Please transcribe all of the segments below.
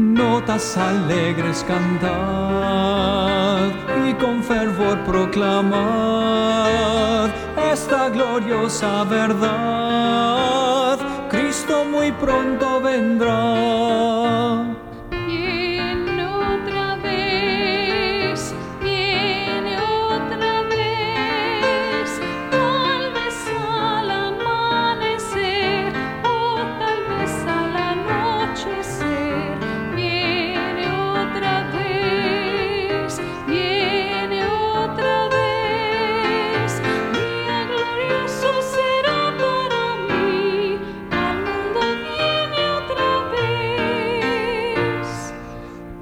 notas alegres cantad y con fervor proclamad esta gloriosa verdad. Cristo muy pronto vendrá.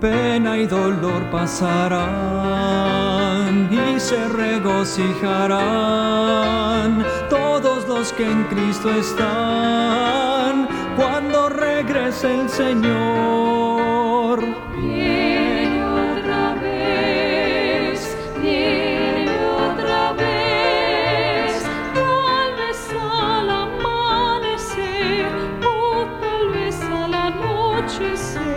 pena y dolor pasarán y se regocijarán todos los que en Cristo están cuando regrese el Señor. Viene otra vez, viene otra vez, tal vez al amanecer o tal vez al anochecer.